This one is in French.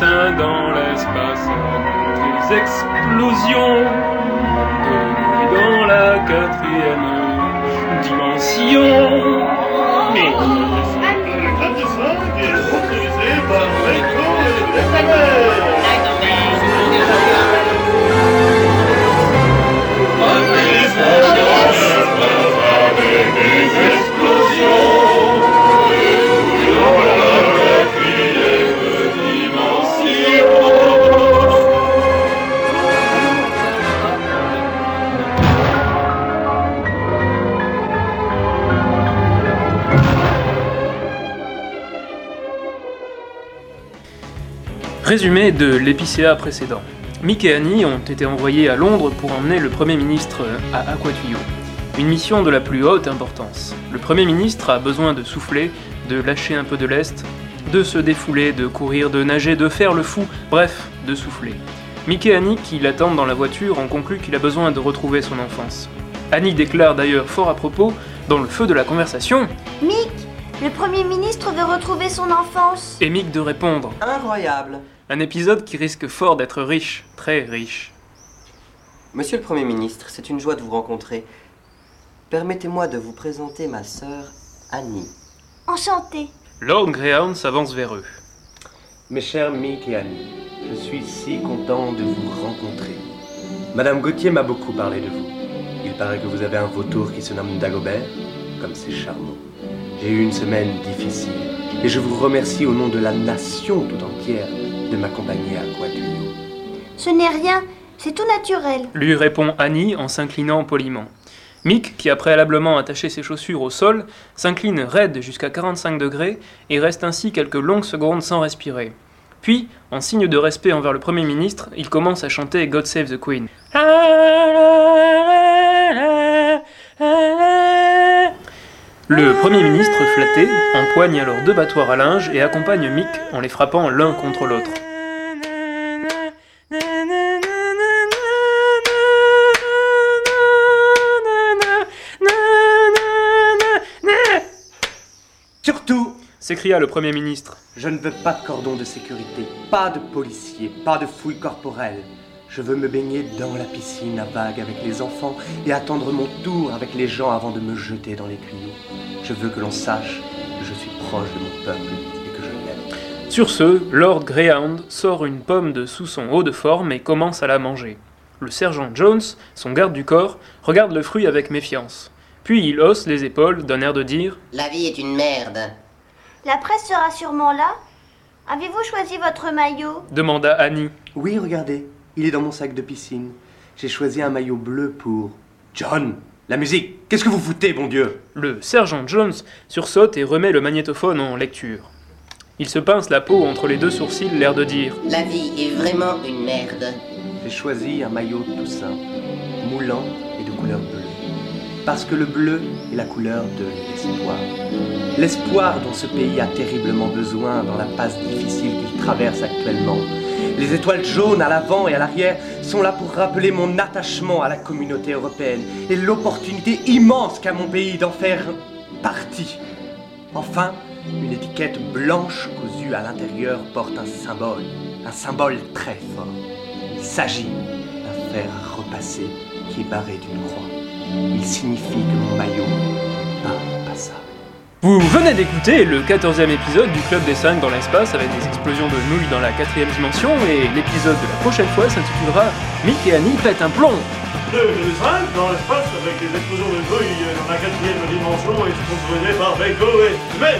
dans l'espace. Des explosions de nouilles dans la quatrième dimension. Mais Résumé de l'épicéa précédent. Mick et Annie ont été envoyés à Londres pour emmener le Premier ministre à Aquatuyo. Une mission de la plus haute importance. Le Premier ministre a besoin de souffler, de lâcher un peu de lest, de se défouler, de courir, de nager, de faire le fou, bref, de souffler. Mick et Annie, qui l'attendent dans la voiture, ont conclu qu'il a besoin de retrouver son enfance. Annie déclare d'ailleurs fort à propos, dans le feu de la conversation, Mick, le Premier ministre veut retrouver son enfance. et Mick de répondre. Incroyable. Un épisode qui risque fort d'être riche, très riche. Monsieur le Premier ministre, c'est une joie de vous rencontrer. Permettez-moi de vous présenter ma sœur Annie. Enchanté. Lord Greyhound s'avance vers eux. Mes chers Mick et Annie, je suis si content de vous rencontrer. Madame Gauthier m'a beaucoup parlé de vous. Il paraît que vous avez un vautour qui se nomme Dagobert, comme c'est charmant. J'ai eu une semaine difficile et je vous remercie au nom de la nation tout entière de m'accompagner à Guadeloupe. Ce n'est rien, c'est tout naturel. Lui répond Annie en s'inclinant poliment. Mick, qui a préalablement attaché ses chaussures au sol, s'incline raide jusqu'à 45 degrés et reste ainsi quelques longues secondes sans respirer. Puis, en signe de respect envers le Premier ministre, il commence à chanter God Save the Queen. Le Premier ministre, flatté, empoigne alors deux battoirs à linge et accompagne Mick en les frappant l'un contre l'autre. Surtout, s'écria le Premier ministre. je ne veux pas de cordon de sécurité, pas de policiers, pas de fouilles corporelles. Je veux me baigner dans la piscine à vagues avec les enfants et attendre mon tour avec les gens avant de me jeter dans les tuyaux. Je veux que l'on sache que je suis proche de mon peuple et que je l'aime. Sur ce, Lord Greyhound sort une pomme de sous son haut de forme et commence à la manger. Le sergent Jones, son garde du corps, regarde le fruit avec méfiance. Puis il hausse les épaules d'un air de dire La vie est une merde. La presse sera sûrement là. Avez-vous choisi votre maillot? demanda Annie. Oui, regardez, il est dans mon sac de piscine. J'ai choisi un maillot bleu pour... John, la musique, qu'est-ce que vous foutez, bon Dieu? Le sergent Jones sursaute et remet le magnétophone en lecture. Il se pince la peau entre les deux sourcils, l'air de dire La vie est vraiment une merde. J'ai choisi un maillot tout simple, moulant et de couleur bleue. Parce que le bleu est la couleur de l'espoir. L'espoir dont ce pays a terriblement besoin dans la passe difficile qu'il traverse actuellement. Les étoiles jaunes à l'avant et à l'arrière sont là pour rappeler mon attachement à la communauté européenne et l'opportunité immense qu'a mon pays d'en faire partie. Enfin, une étiquette blanche cousue à l'intérieur porte un symbole, un symbole très fort. Il s'agit d'un fer à repasser qui est barré d'une croix. Il signifie que mon maillot. Vous venez d'écouter le 14e épisode du Club des 5 dans l'espace avec des explosions de nouilles dans la quatrième dimension et l'épisode de la prochaine fois s'intitulera Mick et Annie pètent un plomb. Le 5 dans l'espace avec des explosions de nouilles dans la quatrième dimension et sponsorisé par Beko et... Mais...